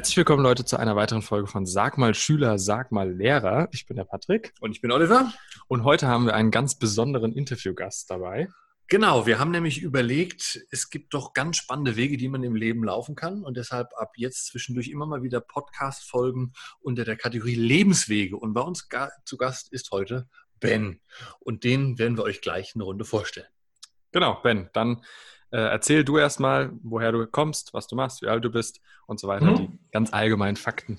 Herzlich willkommen, Leute, zu einer weiteren Folge von Sag mal Schüler, sag mal Lehrer. Ich bin der Patrick. Und ich bin Oliver. Und heute haben wir einen ganz besonderen Interviewgast dabei. Genau, wir haben nämlich überlegt, es gibt doch ganz spannende Wege, die man im Leben laufen kann. Und deshalb ab jetzt zwischendurch immer mal wieder Podcast-Folgen unter der Kategorie Lebenswege. Und bei uns zu Gast ist heute Ben. Und den werden wir euch gleich eine Runde vorstellen. Genau, Ben. Dann äh, erzähl du erstmal, woher du kommst, was du machst, wie alt du bist und so weiter. Mhm. Die ganz allgemeinen Fakten.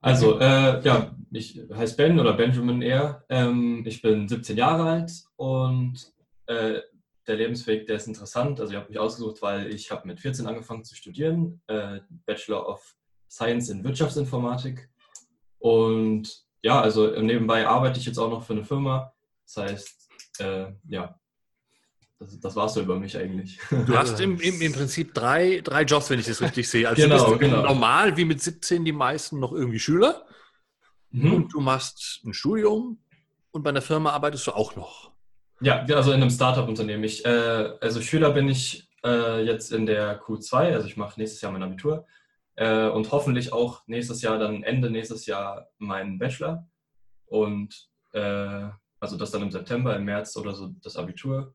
Also, äh, ja, ich heiße Ben oder Benjamin eher. Ähm, ich bin 17 Jahre alt und äh, der Lebensweg, der ist interessant. Also ich habe mich ausgesucht, weil ich habe mit 14 angefangen zu studieren, äh, Bachelor of Science in Wirtschaftsinformatik. Und ja, also nebenbei arbeite ich jetzt auch noch für eine Firma. Das heißt, äh, ja, das, das war es so über mich eigentlich. Du hast im, im, im Prinzip drei, drei Jobs, wenn ich das richtig sehe. Also genau, du bist genau. normal, wie mit 17 die meisten noch irgendwie Schüler. Mhm. Und du machst ein Studium und bei einer Firma arbeitest du auch noch. Ja, also in einem Startup-Unternehmen. Ich, äh, also Schüler bin ich äh, jetzt in der Q2, also ich mache nächstes Jahr mein Abitur äh, und hoffentlich auch nächstes Jahr, dann Ende nächstes Jahr meinen Bachelor. Und äh, also das dann im September, im März oder so das Abitur.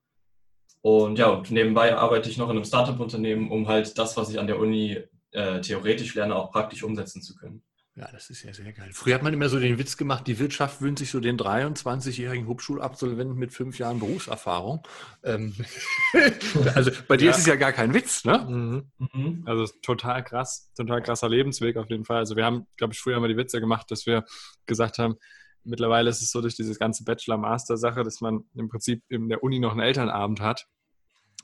Und ja, und nebenbei arbeite ich noch in einem Startup-Unternehmen, um halt das, was ich an der Uni äh, theoretisch lerne, auch praktisch umsetzen zu können. Ja, das ist ja sehr geil. Früher hat man immer so den Witz gemacht, die Wirtschaft wünscht sich so den 23-jährigen Hochschulabsolventen mit fünf Jahren Berufserfahrung. Ähm, also bei dir ja. ist es ja gar kein Witz, ne? Mhm. Mhm. Also total krass, total krasser Lebensweg auf jeden Fall. Also wir haben, glaube ich, früher immer die Witze gemacht, dass wir gesagt haben, mittlerweile ist es so durch diese ganze Bachelor-Master-Sache, dass man im Prinzip in der Uni noch einen Elternabend hat.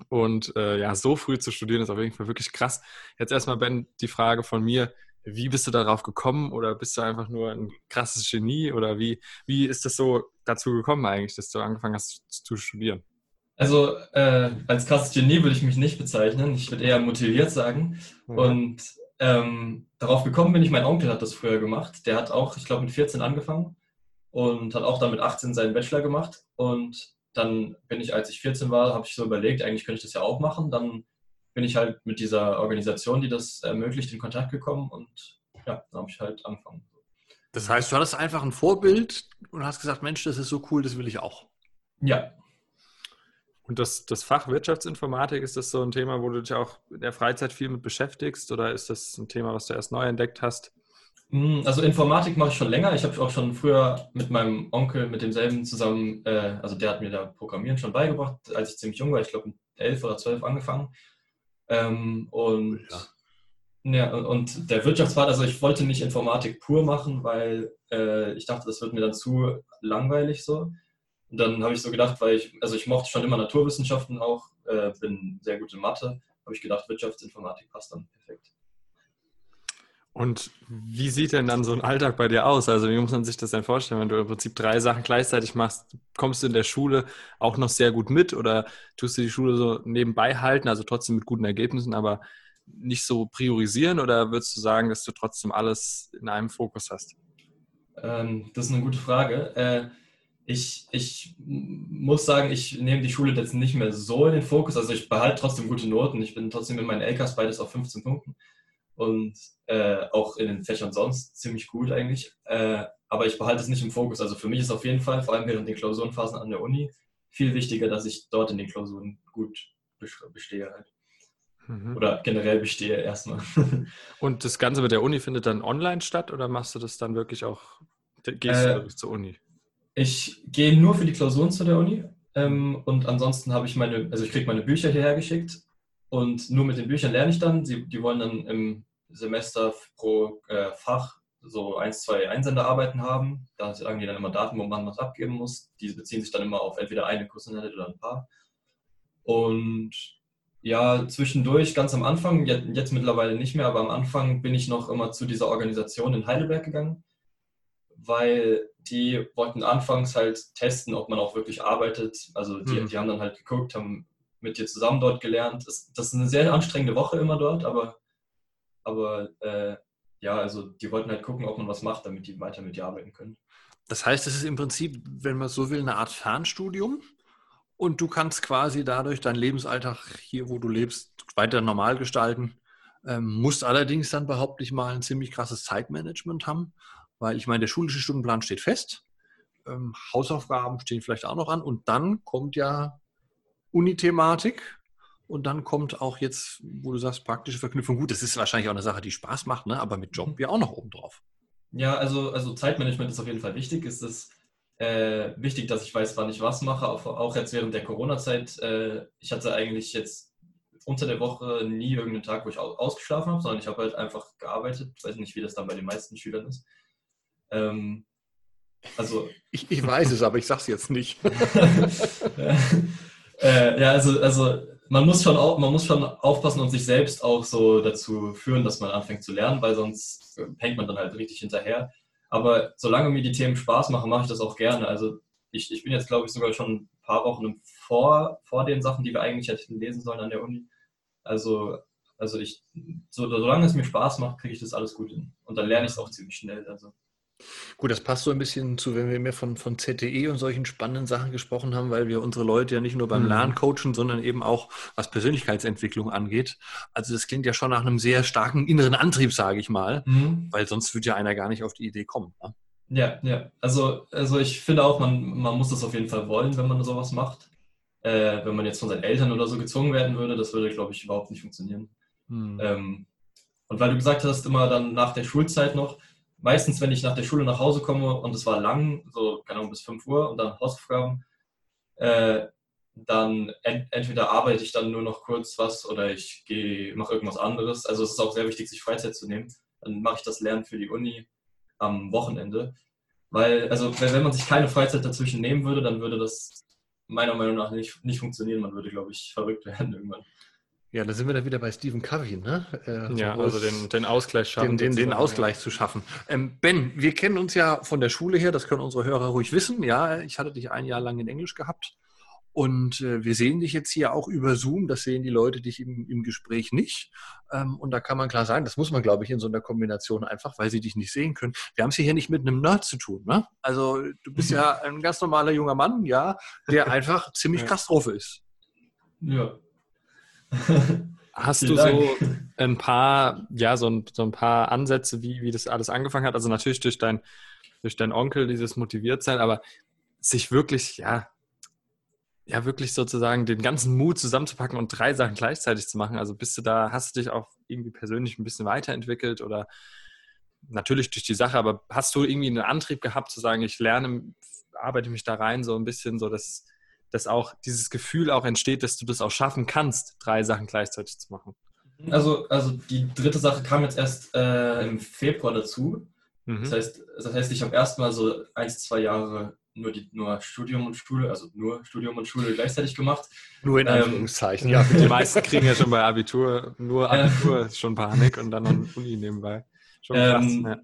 Und äh, ja, so früh zu studieren ist auf jeden Fall wirklich krass. Jetzt erstmal, Ben, die Frage von mir. Wie bist du darauf gekommen oder bist du einfach nur ein krasses Genie oder wie, wie ist das so dazu gekommen eigentlich, dass du angefangen hast zu studieren? Also äh, als krasses Genie würde ich mich nicht bezeichnen. Ich würde eher motiviert sagen. Mhm. Und ähm, darauf gekommen bin ich, mein Onkel hat das früher gemacht. Der hat auch, ich glaube, mit 14 angefangen und hat auch dann mit 18 seinen Bachelor gemacht. Und dann bin ich, als ich 14 war, habe ich so überlegt, eigentlich könnte ich das ja auch machen. Dann bin ich halt mit dieser Organisation, die das ermöglicht, in Kontakt gekommen und ja, dann habe ich halt angefangen. Das heißt, du hattest einfach ein Vorbild und hast gesagt, Mensch, das ist so cool, das will ich auch. Ja. Und das, das Fach Wirtschaftsinformatik, ist das so ein Thema, wo du dich auch in der Freizeit viel mit beschäftigst oder ist das ein Thema, was du erst neu entdeckt hast? Hm, also Informatik mache ich schon länger. Ich habe auch schon früher mit meinem Onkel, mit demselben zusammen, äh, also der hat mir da Programmieren schon beigebracht, als ich ziemlich jung war. Ich glaube, mit elf oder zwölf angefangen. Ähm, und, ja. ja. und der Wirtschaftspart, also ich wollte nicht Informatik pur machen, weil äh, ich dachte, das wird mir dann zu langweilig so. Und dann habe ich so gedacht, weil ich, also ich mochte schon immer Naturwissenschaften auch, äh, bin sehr gut in Mathe, habe ich gedacht, Wirtschaftsinformatik passt dann perfekt. Und wie sieht denn dann so ein Alltag bei dir aus? Also wie muss man sich das denn vorstellen, wenn du im Prinzip drei Sachen gleichzeitig machst? Kommst du in der Schule auch noch sehr gut mit oder tust du die Schule so nebenbei halten, also trotzdem mit guten Ergebnissen, aber nicht so priorisieren oder würdest du sagen, dass du trotzdem alles in einem Fokus hast? Ähm, das ist eine gute Frage. Äh, ich, ich muss sagen, ich nehme die Schule jetzt nicht mehr so in den Fokus. Also ich behalte trotzdem gute Noten. Ich bin trotzdem in meinen LKs beides auf 15 Punkten und äh, auch in den Fächern sonst ziemlich gut eigentlich. Äh, aber ich behalte es nicht im Fokus. Also für mich ist auf jeden Fall, vor allem während den Klausurenphasen an der Uni, viel wichtiger, dass ich dort in den Klausuren gut bestehe halt. Mhm. Oder generell bestehe erstmal. Und das Ganze mit der Uni findet dann online statt oder machst du das dann wirklich auch, gehst du äh, wirklich zur Uni? Ich gehe nur für die Klausuren zu der Uni ähm, und ansonsten habe ich meine, also ich kriege meine Bücher hierher geschickt und nur mit den Büchern lerne ich dann. Sie, die wollen dann im Semester pro äh, Fach so ein, zwei Einsenderarbeiten haben. Da sagen die dann immer Daten, wo man was abgeben muss. Die beziehen sich dann immer auf entweder eine Kursinhalte oder ein paar. Und ja, zwischendurch, ganz am Anfang, jetzt, jetzt, mittlerweile nicht mehr, aber am Anfang bin ich noch immer zu dieser Organisation in Heidelberg gegangen, weil die wollten anfangs halt testen, ob man auch wirklich arbeitet. Also die, hm. die haben dann halt geguckt, haben mit dir zusammen dort gelernt. Das, das ist eine sehr anstrengende Woche immer dort, aber aber äh, ja, also die wollten halt gucken, ob man was macht, damit die weiter mit dir arbeiten können. Das heißt, es ist im Prinzip, wenn man so will, eine Art Fernstudium. Und du kannst quasi dadurch deinen Lebensalltag hier, wo du lebst, weiter normal gestalten. Ähm, musst allerdings dann, behaupte ich mal, ein ziemlich krasses Zeitmanagement haben, weil ich meine, der schulische Stundenplan steht fest, ähm, Hausaufgaben stehen vielleicht auch noch an und dann kommt ja Unithematik und dann kommt auch jetzt, wo du sagst, praktische Verknüpfung. Gut, das ist wahrscheinlich auch eine Sache, die Spaß macht, ne? aber mit Job ja auch noch oben drauf. Ja, also, also Zeitmanagement ist auf jeden Fall wichtig. Es ist äh, wichtig, dass ich weiß, wann ich was mache, auch, auch jetzt während der Corona-Zeit. Äh, ich hatte eigentlich jetzt unter der Woche nie irgendeinen Tag, wo ich ausgeschlafen habe, sondern ich habe halt einfach gearbeitet. Ich weiß nicht, wie das dann bei den meisten Schülern ist. Ähm, also ich, ich, weiß es, aber ich sage es jetzt nicht. äh, ja, also, also man muss, schon auch, man muss schon aufpassen und sich selbst auch so dazu führen, dass man anfängt zu lernen, weil sonst hängt man dann halt richtig hinterher. Aber solange mir die Themen Spaß machen, mache ich das auch gerne. Also ich, ich bin jetzt, glaube ich, sogar schon ein paar Wochen vor, vor den Sachen, die wir eigentlich hätten lesen sollen an der Uni. Also, also ich, so, solange es mir Spaß macht, kriege ich das alles gut hin. Und dann lerne ich es auch ziemlich schnell. Also. Gut, das passt so ein bisschen zu, wenn wir mehr von, von ZTE und solchen spannenden Sachen gesprochen haben, weil wir unsere Leute ja nicht nur beim mhm. Lernen coachen, sondern eben auch was Persönlichkeitsentwicklung angeht. Also das klingt ja schon nach einem sehr starken inneren Antrieb, sage ich mal, mhm. weil sonst würde ja einer gar nicht auf die Idee kommen. Ne? Ja, ja. Also, also ich finde auch, man, man muss das auf jeden Fall wollen, wenn man sowas macht. Äh, wenn man jetzt von seinen Eltern oder so gezwungen werden würde, das würde, glaube ich, überhaupt nicht funktionieren. Mhm. Ähm, und weil du gesagt hast, immer dann nach der Schulzeit noch, meistens, wenn ich nach der Schule nach Hause komme und es war lang, so keine Ahnung, bis 5 Uhr und dann Hausaufgaben, äh, dann ent entweder arbeite ich dann nur noch kurz was oder ich mache irgendwas anderes. Also es ist auch sehr wichtig, sich Freizeit zu nehmen. Dann mache ich das Lernen für die Uni am Wochenende. Weil, also wenn man sich keine Freizeit dazwischen nehmen würde, dann würde das meiner Meinung nach nicht, nicht funktionieren. Man würde, glaube ich, verrückt werden irgendwann. Ja, da sind wir dann wieder bei Stephen Covey, ne? Äh, ja, also den, den Ausgleich schaffen. Den, den, den Ausgleich ja. zu schaffen. Ähm, ben, wir kennen uns ja von der Schule her, das können unsere Hörer ruhig wissen. Ja, ich hatte dich ein Jahr lang in Englisch gehabt. Und äh, wir sehen dich jetzt hier auch über Zoom, das sehen die Leute dich im, im Gespräch nicht. Ähm, und da kann man klar sagen, das muss man, glaube ich, in so einer Kombination einfach, weil sie dich nicht sehen können. Wir haben es hier nicht mit einem Nerd zu tun. Ne? Also du bist ja ein ganz normaler junger Mann, ja, der einfach ziemlich krass drauf ist. Ja. Hast du so ein paar, ja, so ein, so ein paar Ansätze, wie, wie das alles angefangen hat? Also natürlich durch dein, durch deinen Onkel, dieses Motiviertsein, aber sich wirklich, ja, ja, wirklich sozusagen den ganzen Mut zusammenzupacken und drei Sachen gleichzeitig zu machen. Also bist du da, hast du dich auch irgendwie persönlich ein bisschen weiterentwickelt oder natürlich durch die Sache, aber hast du irgendwie einen Antrieb gehabt zu sagen, ich lerne, arbeite mich da rein, so ein bisschen so, dass dass auch dieses Gefühl auch entsteht, dass du das auch schaffen kannst, drei Sachen gleichzeitig zu machen. Also, also die dritte Sache kam jetzt erst äh, im Februar dazu. Mhm. Das, heißt, das heißt, ich habe erstmal so ein, zwei Jahre nur, die, nur Studium und Schule, also nur Studium und Schule gleichzeitig gemacht. Nur in ähm, Anführungszeichen. Ähm, ja, die meisten kriegen ja schon bei Abitur, nur Abitur ist schon Panik und dann noch Uni nebenbei. Schon krass, ähm, ja.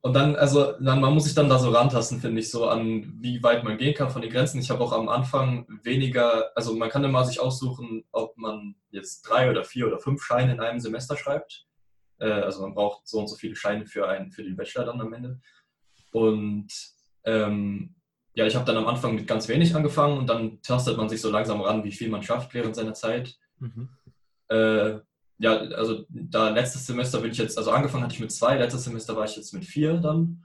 Und dann, also, dann, man muss sich dann da so rantasten, finde ich, so an wie weit man gehen kann von den Grenzen. Ich habe auch am Anfang weniger, also man kann immer sich aussuchen, ob man jetzt drei oder vier oder fünf Scheine in einem Semester schreibt. Äh, also man braucht so und so viele Scheine für, einen, für den Bachelor dann am Ende. Und ähm, ja, ich habe dann am Anfang mit ganz wenig angefangen und dann tastet man sich so langsam ran, wie viel man schafft während seiner Zeit. Mhm. Äh, ja, also da letztes Semester bin ich jetzt, also angefangen hatte ich mit zwei, letztes Semester war ich jetzt mit vier dann.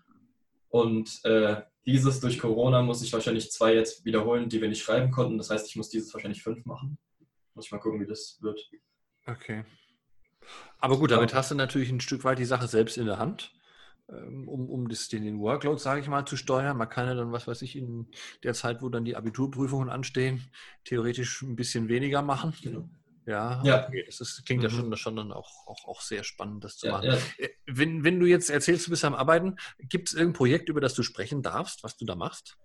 Und äh, dieses durch Corona muss ich wahrscheinlich zwei jetzt wiederholen, die wir nicht schreiben konnten. Das heißt, ich muss dieses wahrscheinlich fünf machen. Muss ich mal gucken, wie das wird. Okay. Aber gut, damit hast du natürlich ein Stück weit die Sache selbst in der Hand, ähm, um, um das, den Workload, sage ich mal, zu steuern. Man kann ja dann, was weiß ich, in der Zeit, wo dann die Abiturprüfungen anstehen, theoretisch ein bisschen weniger machen. Genau. Ja, ja. Okay. das, ist, klingt mhm. ja schon, schon dann auch, auch, auch sehr spannend, das zu ja, machen. Ja. Äh, wenn, wenn du jetzt erzählst, du bist am Arbeiten, gibt es irgendein Projekt, über das du sprechen darfst, was du da machst?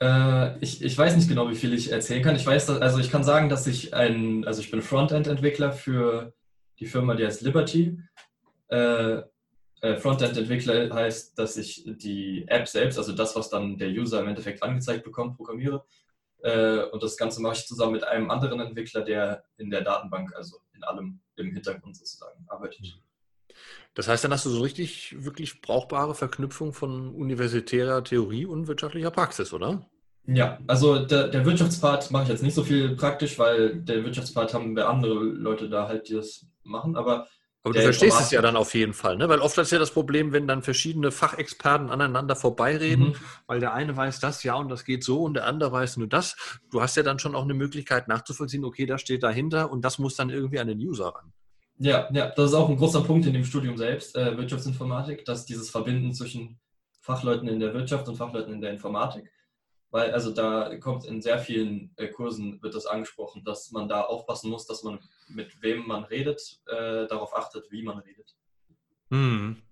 Äh, ich, ich weiß nicht genau, wie viel ich erzählen kann. Ich weiß, dass, also ich kann sagen, dass ich ein, also ich bin Frontend-Entwickler für die Firma, die heißt Liberty. Äh, äh, Frontend-Entwickler heißt, dass ich die App selbst, also das, was dann der User im Endeffekt angezeigt bekommt, programmiere. Äh, und das Ganze mache ich zusammen mit einem anderen Entwickler, der in der Datenbank, also in allem im Hintergrund sozusagen arbeitet. Das heißt, dann hast du so richtig, wirklich brauchbare Verknüpfung von universitärer Theorie und wirtschaftlicher Praxis, oder? Ja, also der, der Wirtschaftspart mache ich jetzt nicht so viel praktisch, weil der Wirtschaftspart haben wir andere Leute da halt, die das machen. Aber Aber du verstehst es ja dann auf jeden Fall, ne? Weil oft ist ja das Problem, wenn dann verschiedene Fachexperten aneinander vorbeireden, mhm. weil der eine weiß das, ja, und das geht so, und der andere weiß nur das. Du hast ja dann schon auch eine Möglichkeit nachzuvollziehen, okay, das steht dahinter und das muss dann irgendwie an den User ran. Ja, ja, das ist auch ein großer Punkt in dem Studium selbst, äh, Wirtschaftsinformatik, dass dieses Verbinden zwischen Fachleuten in der Wirtschaft und Fachleuten in der Informatik weil also da kommt in sehr vielen äh, Kursen wird das angesprochen, dass man da aufpassen muss, dass man mit wem man redet, äh, darauf achtet, wie man redet. Hm.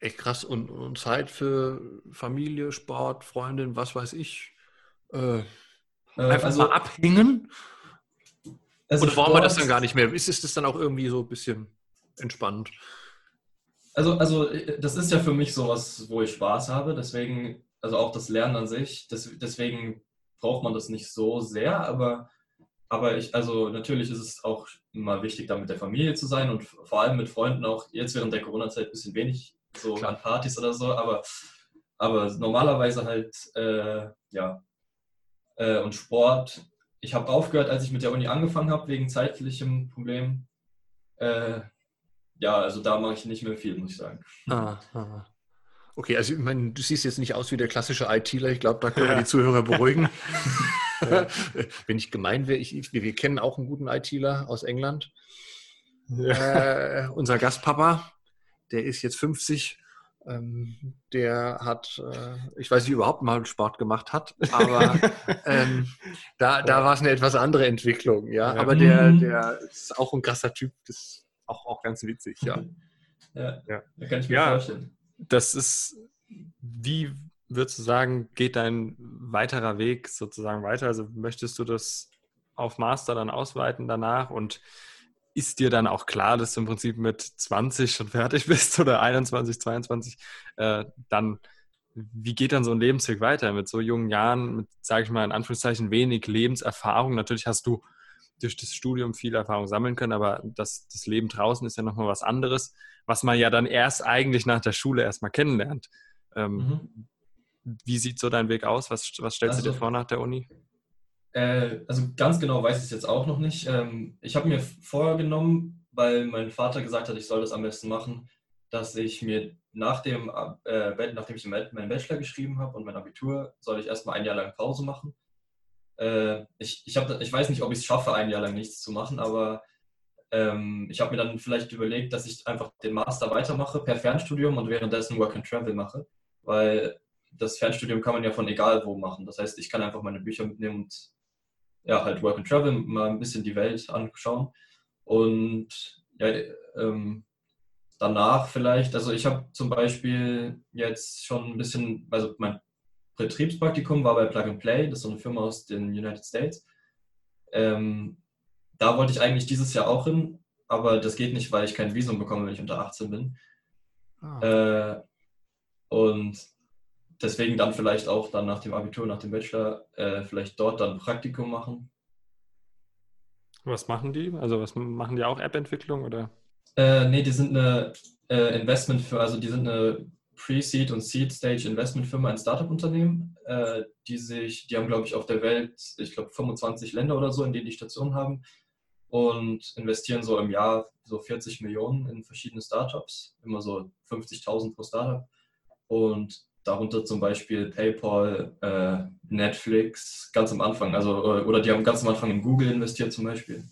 Echt krass. Und, und, Zeit für Familie, Sport, Freundin, was weiß ich. Äh, äh einfach also, mal abhängen. Also Oder wollen wir das dann gar nicht mehr? Ist, ist das dann auch irgendwie so ein bisschen entspannt? Also, also äh, das ist ja für mich sowas, wo ich Spaß habe. Deswegen also auch das Lernen an sich. Das, deswegen braucht man das nicht so sehr, aber, aber ich, also natürlich ist es auch immer wichtig, da mit der Familie zu sein und vor allem mit Freunden auch jetzt während der Corona-Zeit ein bisschen wenig so Klar. an Partys oder so, aber, aber normalerweise halt, äh, ja. Äh, und Sport. Ich habe aufgehört, als ich mit der Uni angefangen habe, wegen zeitlichem Problem. Äh, ja, also da mache ich nicht mehr viel, muss ich sagen. Ah, ah. Okay, also ich meine, du siehst jetzt nicht aus wie der klassische ITler. Ich glaube, da können wir die Zuhörer beruhigen. ja. Wenn ich gemein wäre, ich, wir kennen auch einen guten ITler aus England. Ja. Äh, unser Gastpapa, der ist jetzt 50. Ähm, der hat, äh, ich weiß nicht, überhaupt mal Sport gemacht hat, aber ähm, da, da war es eine etwas andere Entwicklung, ja. ja. Aber der, mhm. der ist auch ein krasser Typ, das ist auch, auch ganz witzig, ja. Ja, ja. kann ich mir vorstellen das ist, wie würdest du sagen, geht dein weiterer Weg sozusagen weiter? Also möchtest du das auf Master dann ausweiten danach und ist dir dann auch klar, dass du im Prinzip mit 20 schon fertig bist oder 21, 22, äh, dann wie geht dann so ein Lebensweg weiter mit so jungen Jahren, mit, sage ich mal, in Anführungszeichen wenig Lebenserfahrung? Natürlich hast du durch das Studium viel Erfahrung sammeln können, aber das, das Leben draußen ist ja nochmal was anderes was man ja dann erst eigentlich nach der Schule erstmal kennenlernt. Ähm, mhm. Wie sieht so dein Weg aus? Was, was stellst also, du dir vor nach der Uni? Äh, also ganz genau weiß ich es jetzt auch noch nicht. Ähm, ich habe mir vorgenommen, weil mein Vater gesagt hat, ich soll das am besten machen, dass ich mir nach dem, äh, nachdem ich meinen Bachelor geschrieben habe und mein Abitur, soll ich erstmal ein Jahr lang Pause machen. Äh, ich, ich, hab, ich weiß nicht, ob ich es schaffe, ein Jahr lang nichts zu machen, aber ähm, ich habe mir dann vielleicht überlegt, dass ich einfach den Master weitermache per Fernstudium und währenddessen Work and Travel mache, weil das Fernstudium kann man ja von egal wo machen. Das heißt, ich kann einfach meine Bücher mitnehmen und ja, halt Work and Travel, mal ein bisschen die Welt anschauen. Und ja, ähm, danach vielleicht, also ich habe zum Beispiel jetzt schon ein bisschen, also mein Betriebspraktikum war bei Plug and Play, das ist so eine Firma aus den United States. Ähm, da wollte ich eigentlich dieses Jahr auch hin, aber das geht nicht, weil ich kein Visum bekomme, wenn ich unter 18 bin. Ah. Äh, und deswegen dann vielleicht auch dann nach dem Abitur, nach dem Bachelor, äh, vielleicht dort dann Praktikum machen. Was machen die? Also was machen die auch App-Entwicklung oder? Äh, nee, die sind eine äh, Investment für, also die sind eine Pre-Seed und Seed-Stage Investmentfirma, ein Startup-Unternehmen, äh, die sich, die haben glaube ich auf der Welt, ich glaube 25 Länder oder so, in denen die Stationen haben und investieren so im Jahr so 40 Millionen in verschiedene Startups, immer so 50.000 pro Startup. Und darunter zum Beispiel PayPal, äh, Netflix, ganz am Anfang. Also, äh, oder die haben ganz am Anfang in Google investiert zum Beispiel.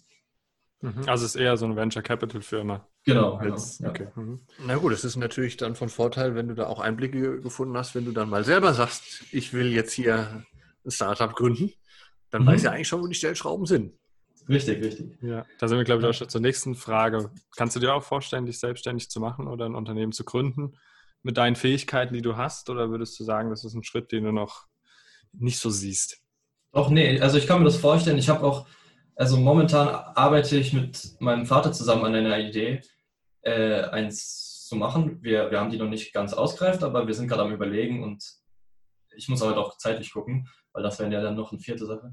Mhm. Also es ist eher so eine Venture Capital Firma. Genau. Als, genau okay. Ja. Mhm. Na gut, es ist natürlich dann von Vorteil, wenn du da auch Einblicke gefunden hast, wenn du dann mal selber sagst, ich will jetzt hier ein Startup gründen, dann mhm. weiß ja eigentlich schon, wo die Stellschrauben sind. Richtig, richtig. Ja, da sind wir, glaube ich, auch schon zur nächsten Frage. Kannst du dir auch vorstellen, dich selbstständig zu machen oder ein Unternehmen zu gründen mit deinen Fähigkeiten, die du hast? Oder würdest du sagen, das ist ein Schritt, den du noch nicht so siehst? Doch, nee, also ich kann mir das vorstellen. Ich habe auch, also momentan arbeite ich mit meinem Vater zusammen an einer Idee, äh, eins zu machen. Wir, wir haben die noch nicht ganz ausgereift, aber wir sind gerade am Überlegen und ich muss aber doch zeitlich gucken, weil das wäre ja dann noch eine vierte Sache.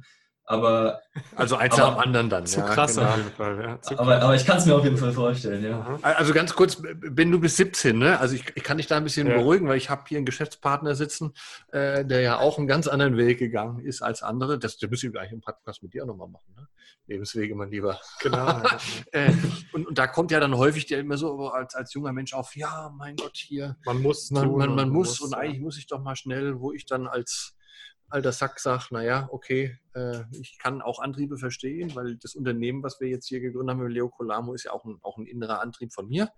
Aber also eins aber, nach dem anderen dann. Zu ja, krass genau. auf jeden Fall. Ja, aber, aber, ich kann es mir auf jeden Fall vorstellen, ja. Also ganz kurz, wenn du bis 17, ne? Also ich, ich kann dich da ein bisschen ja. beruhigen, weil ich habe hier einen Geschäftspartner sitzen, äh, der ja auch einen ganz anderen Weg gegangen ist als andere. Das, das müssen wir gleich im Podcast mit dir nochmal machen, ne? Lebenswege, mein Lieber. Genau. äh, und, und, da kommt ja dann häufig dir immer so als, als junger Mensch auf, ja, mein Gott, hier. Man muss. Man, man, man muss, muss und eigentlich muss ich doch mal schnell, wo ich dann als alter Sack sagt, naja, okay, äh, ich kann auch Antriebe verstehen, weil das Unternehmen, was wir jetzt hier gegründet haben mit Leo Colamo, ist ja auch ein, auch ein innerer Antrieb von mir.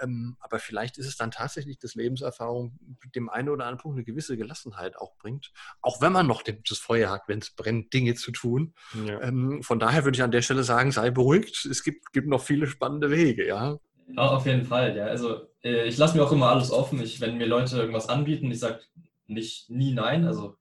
Ähm, aber vielleicht ist es dann tatsächlich, dass Lebenserfahrung dem einen oder anderen Punkt eine gewisse Gelassenheit auch bringt, auch wenn man noch das Feuer hat, wenn es brennt, Dinge zu tun. Ja. Ähm, von daher würde ich an der Stelle sagen, sei beruhigt, es gibt, gibt noch viele spannende Wege, ja. Ja, auf jeden Fall, ja. Also äh, ich lasse mir auch immer alles offen. Ich, wenn mir Leute irgendwas anbieten, ich sage nicht nie nein. Also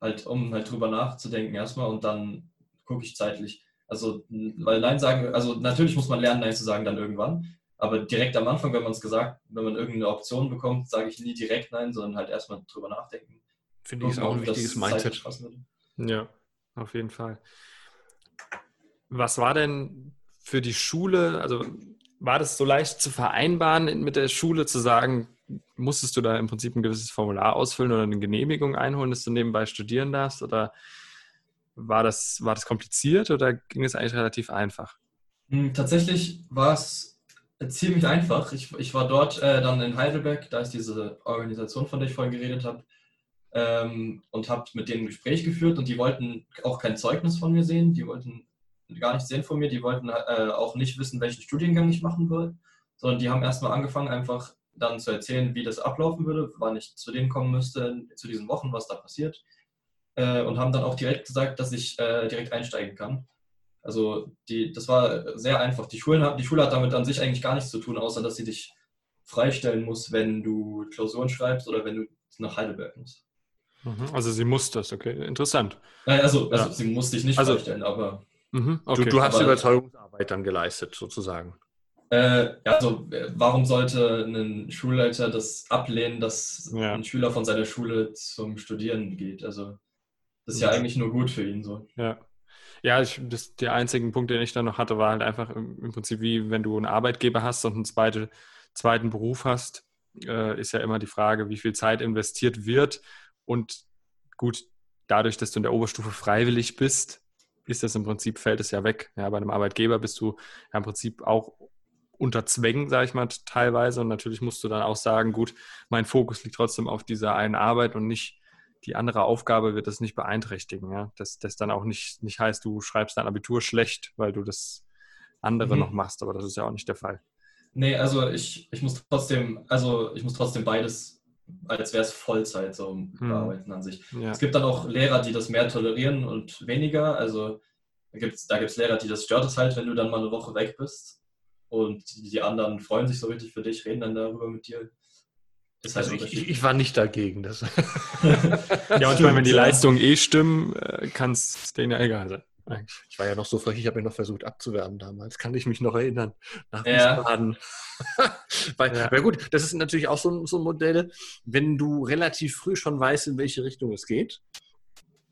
halt, um halt drüber nachzudenken erstmal und dann gucke ich zeitlich. Also, weil Nein sagen, also natürlich muss man lernen, Nein zu sagen dann irgendwann. Aber direkt am Anfang, wenn man es gesagt, wenn man irgendeine Option bekommt, sage ich nie direkt Nein, sondern halt erstmal drüber nachdenken. Finde ich ist auch ein wichtiges Mindset. Ja, auf jeden Fall. Was war denn für die Schule, also war das so leicht zu vereinbaren mit der Schule zu sagen, musstest du da im Prinzip ein gewisses Formular ausfüllen oder eine Genehmigung einholen, dass du nebenbei studieren darfst? Oder war das, war das kompliziert oder ging es eigentlich relativ einfach? Hm, tatsächlich war es ziemlich einfach. Ich, ich war dort äh, dann in Heidelberg, da ist diese Organisation, von der ich vorhin geredet habe, ähm, und habe mit denen ein Gespräch geführt und die wollten auch kein Zeugnis von mir sehen, die wollten gar nichts sehen von mir, die wollten äh, auch nicht wissen, welchen Studiengang ich machen will, sondern die haben erstmal angefangen, einfach dann zu erzählen, wie das ablaufen würde, wann ich zu denen kommen müsste, zu diesen Wochen, was da passiert. Äh, und haben dann auch direkt gesagt, dass ich äh, direkt einsteigen kann. Also die, das war sehr einfach. Die, Schulen, die Schule hat damit an sich eigentlich gar nichts zu tun, außer dass sie dich freistellen muss, wenn du Klausuren schreibst oder wenn du nach Heidelberg musst. Mhm. Also sie muss das, okay. Interessant. Also, also ja. sie muss dich nicht also, freistellen, aber... Mhm. Okay. Du, du, hast aber, Überzeugungsarbeit dann geleistet, sozusagen. Äh, also warum sollte ein Schulleiter das ablehnen, dass ja. ein Schüler von seiner Schule zum Studieren geht? Also das ist ja, ja eigentlich nur gut für ihn so. Ja. Ja, ich, das, der einzige Punkt, den ich dann noch hatte, war halt einfach im, im Prinzip wie, wenn du einen Arbeitgeber hast und einen zweite, zweiten Beruf hast, äh, ist ja immer die Frage, wie viel Zeit investiert wird. Und gut, dadurch, dass du in der Oberstufe freiwillig bist, ist das im Prinzip, fällt es ja weg. Ja, bei einem Arbeitgeber bist du ja im Prinzip auch unter Zwängen, sage ich mal, teilweise. Und natürlich musst du dann auch sagen, gut, mein Fokus liegt trotzdem auf dieser einen Arbeit und nicht die andere Aufgabe wird das nicht beeinträchtigen. Ja? Dass das dann auch nicht, nicht heißt, du schreibst dein Abitur schlecht, weil du das andere mhm. noch machst, aber das ist ja auch nicht der Fall. Nee, also ich, ich muss trotzdem, also ich muss trotzdem beides, als wäre es Vollzeit so mhm. bearbeiten an sich. Ja. Es gibt dann auch Lehrer, die das mehr tolerieren und weniger. Also da gibt es da gibt's Lehrer, die das stört es halt, wenn du dann mal eine Woche weg bist und die anderen freuen sich so richtig für dich, reden dann darüber mit dir. Halt also ich, ich, war nicht dagegen. Das ja, und ich meine, wenn die Leistungen eh stimmen, äh, kann es denen ja egal sein. Ich war ja noch so frech, ich habe mich noch versucht abzuwerben damals. Kann ich mich noch erinnern. Nach Wiesbaden. Ja. weil, ja. weil gut, das ist natürlich auch so, so ein Modell, wenn du relativ früh schon weißt, in welche Richtung es geht,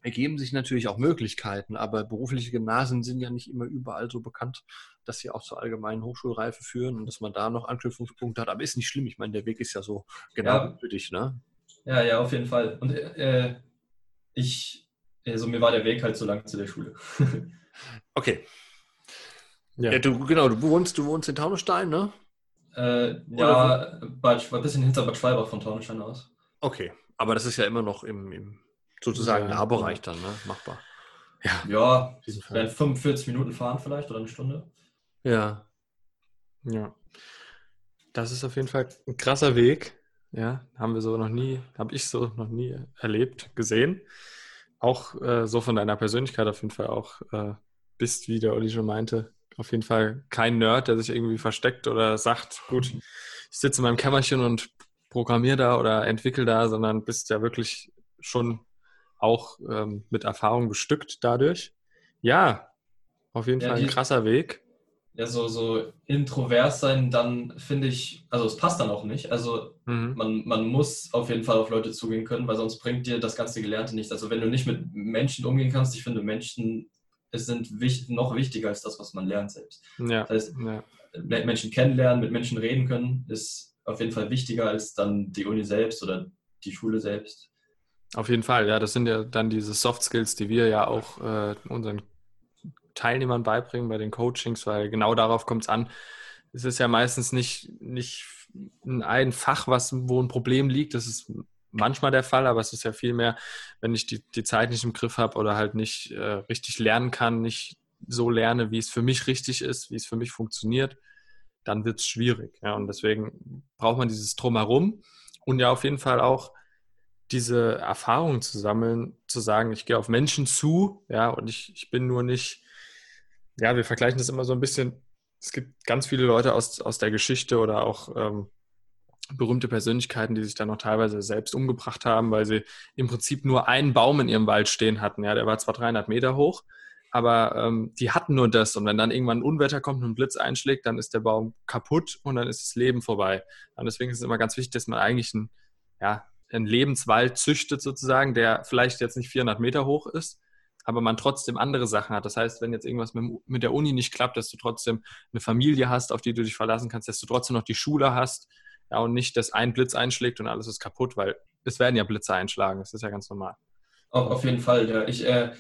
ergeben sich natürlich auch Möglichkeiten, aber berufliche Gymnasien sind ja nicht immer überall so bekannt, dass sie auch zur allgemeinen Hochschulreife führen und dass man da noch Anknüpfungspunkte hat. Aber ist nicht schlimm. Ich meine, der Weg ist ja so genau ja. für dich, ne? Ja, ja, auf jeden Fall. Und äh, ich, also mir war der Weg halt so lang zu der Schule. okay. Ja. ja. du, genau, du wohnst, du wohnst in Taunusstein, ne? Äh, ja, Bad, ein bisschen hinter Bad Schwalbach von Taunusstein aus. Okay, aber das ist ja immer noch im, im sozusagen ja, Nahbereich dann, ne? Machbar. Ja, ja werden 45 Minuten fahren vielleicht oder eine Stunde. Ja. Ja. Das ist auf jeden Fall ein krasser Weg. Ja, haben wir so noch nie, habe ich so noch nie erlebt, gesehen. Auch äh, so von deiner Persönlichkeit auf jeden Fall auch äh, bist, wie der Olli schon meinte, auf jeden Fall kein Nerd, der sich irgendwie versteckt oder sagt, gut, ich sitze in meinem Kämmerchen und programmiere da oder entwickle da, sondern bist ja wirklich schon auch ähm, mit Erfahrung bestückt dadurch. Ja, auf jeden ja, Fall ein krasser Weg. Ja, so, so introvers sein, dann finde ich, also es passt dann auch nicht. Also mhm. man, man muss auf jeden Fall auf Leute zugehen können, weil sonst bringt dir das ganze Gelernte nichts. Also wenn du nicht mit Menschen umgehen kannst, ich finde, Menschen es sind wichtig, noch wichtiger als das, was man lernt selbst. Ja. Das heißt, ja. Menschen kennenlernen, mit Menschen reden können, ist auf jeden Fall wichtiger als dann die Uni selbst oder die Schule selbst. Auf jeden Fall, ja, das sind ja dann diese Soft Skills, die wir ja auch äh, unseren Teilnehmern beibringen bei den Coachings, weil genau darauf kommt es an. Es ist ja meistens nicht, nicht ein Fach, was, wo ein Problem liegt. Das ist manchmal der Fall, aber es ist ja vielmehr, wenn ich die, die Zeit nicht im Griff habe oder halt nicht äh, richtig lernen kann, nicht so lerne, wie es für mich richtig ist, wie es für mich funktioniert, dann wird es schwierig. Ja, und deswegen braucht man dieses Drumherum und ja auf jeden Fall auch diese Erfahrung zu sammeln, zu sagen, ich gehe auf Menschen zu, ja, und ich, ich bin nur nicht, ja, wir vergleichen das immer so ein bisschen, es gibt ganz viele Leute aus, aus der Geschichte oder auch ähm, berühmte Persönlichkeiten, die sich dann noch teilweise selbst umgebracht haben, weil sie im Prinzip nur einen Baum in ihrem Wald stehen hatten. Ja, der war zwar 300 Meter hoch, aber ähm, die hatten nur das. Und wenn dann irgendwann ein Unwetter kommt und ein Blitz einschlägt, dann ist der Baum kaputt und dann ist das Leben vorbei. Und deswegen ist es immer ganz wichtig, dass man eigentlich ein, ja, einen Lebenswald züchtet sozusagen, der vielleicht jetzt nicht 400 Meter hoch ist, aber man trotzdem andere Sachen hat. Das heißt, wenn jetzt irgendwas mit, der Uni nicht klappt, dass du trotzdem eine Familie hast, auf die du dich verlassen kannst, dass du trotzdem noch die Schule hast ja, und nicht, dass ein Blitz einschlägt und alles ist kaputt, weil es werden ja Blitze einschlagen. Das ist ja ganz normal. Auf, auf jeden Fall, ja. Ich, äh,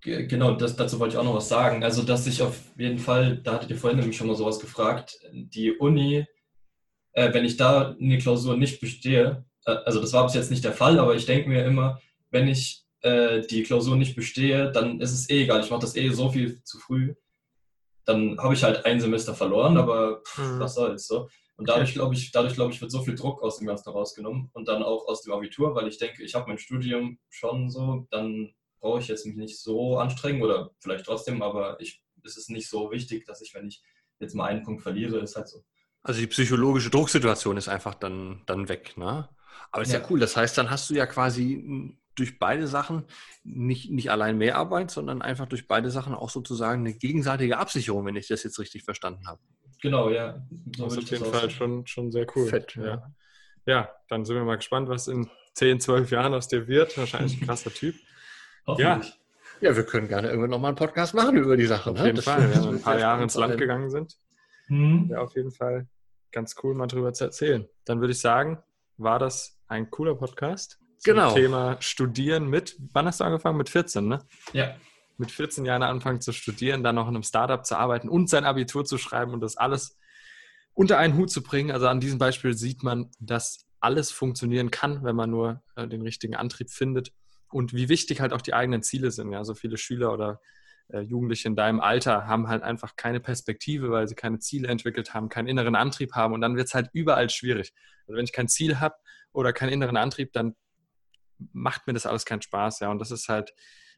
genau, das, dazu wollte ich auch noch was sagen. Also, dass ich auf jeden Fall, da hattet ihr vorhin nämlich schon mal sowas gefragt, die Uni, äh, wenn ich da eine Klausur nicht bestehe, äh, also das war bis jetzt nicht der Fall, aber ich denke mir immer, wenn ich äh, die Klausur nicht bestehe, dann ist es eh egal. Ich mache das eh so viel zu früh. Dann habe ich halt ein Semester verloren, aber pff, mhm. was soll's so. Und dadurch glaube ich, dadurch glaube ich, wird so viel Druck aus dem Ganzen rausgenommen und dann auch aus dem Abitur, weil ich denke, ich habe mein Studium schon so, dann brauche ich jetzt mich nicht so anstrengen oder vielleicht trotzdem, aber ich, es ist nicht so wichtig, dass ich, wenn ich jetzt mal einen Punkt verliere, ist halt so. Also die psychologische Drucksituation ist einfach dann, dann weg, ne? Aber ist ja. ja cool. Das heißt, dann hast du ja quasi durch beide Sachen nicht, nicht allein mehr Arbeit, sondern einfach durch beide Sachen auch sozusagen eine gegenseitige Absicherung, wenn ich das jetzt richtig verstanden habe. Genau, ja. So das ist auf jeden Fall schon, schon sehr cool. Fett, ja. ja. ja. dann sind wir mal gespannt, was in 10, 12 Jahren aus dir wird. Wahrscheinlich ein krasser Typ. ja. Ja, wir können gerne irgendwann nochmal einen Podcast machen über die Sache. Auf ne? jeden das Fall, wenn wir ein paar Jahre ins Land gegangen sind. Mhm. Ja, auf jeden Fall ganz cool, mal drüber zu erzählen. Dann würde ich sagen, war das ein cooler Podcast. Genau. Thema Studieren mit, wann hast du angefangen? Mit 14, ne? Ja mit 14 Jahren anfangen zu studieren, dann noch in einem Startup zu arbeiten und sein Abitur zu schreiben und das alles unter einen Hut zu bringen. Also an diesem Beispiel sieht man, dass alles funktionieren kann, wenn man nur äh, den richtigen Antrieb findet und wie wichtig halt auch die eigenen Ziele sind. Ja, so viele Schüler oder äh, Jugendliche in deinem Alter haben halt einfach keine Perspektive, weil sie keine Ziele entwickelt haben, keinen inneren Antrieb haben und dann wird es halt überall schwierig. Also wenn ich kein Ziel habe oder keinen inneren Antrieb, dann macht mir das alles keinen Spaß. Ja, und das ist halt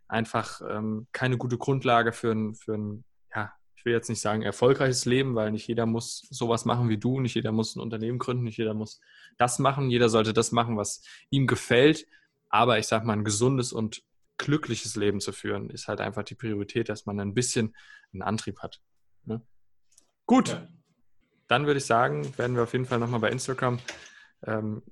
einfach ähm, keine gute Grundlage für ein, für ein, ja, ich will jetzt nicht sagen erfolgreiches Leben, weil nicht jeder muss sowas machen wie du, nicht jeder muss ein Unternehmen gründen, nicht jeder muss das machen, jeder sollte das machen, was ihm gefällt. Aber ich sage mal, ein gesundes und glückliches Leben zu führen, ist halt einfach die Priorität, dass man ein bisschen einen Antrieb hat. Ne? Gut, ja. dann würde ich sagen, werden wir auf jeden Fall nochmal bei Instagram ähm,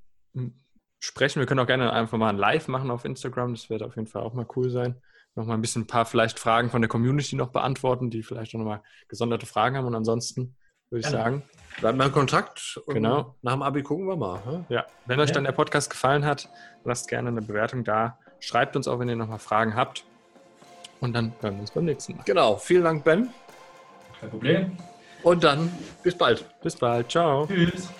sprechen. Wir können auch gerne einfach mal ein Live machen auf Instagram. Das wird auf jeden Fall auch mal cool sein. Nochmal ein bisschen ein paar vielleicht Fragen von der Community noch beantworten, die vielleicht auch nochmal gesonderte Fragen haben. Und ansonsten würde ich sagen. Bleiben wir in Kontakt. genau. Nach dem Abi gucken wir mal. Hm? Ja. Wenn euch ja. dann der Podcast gefallen hat, lasst gerne eine Bewertung da. Schreibt uns auch, wenn ihr nochmal Fragen habt. Und dann hören wir uns beim nächsten Mal. Genau. Vielen Dank, Ben. Kein Problem. Und dann bis bald. Bis bald. Ciao. Tschüss.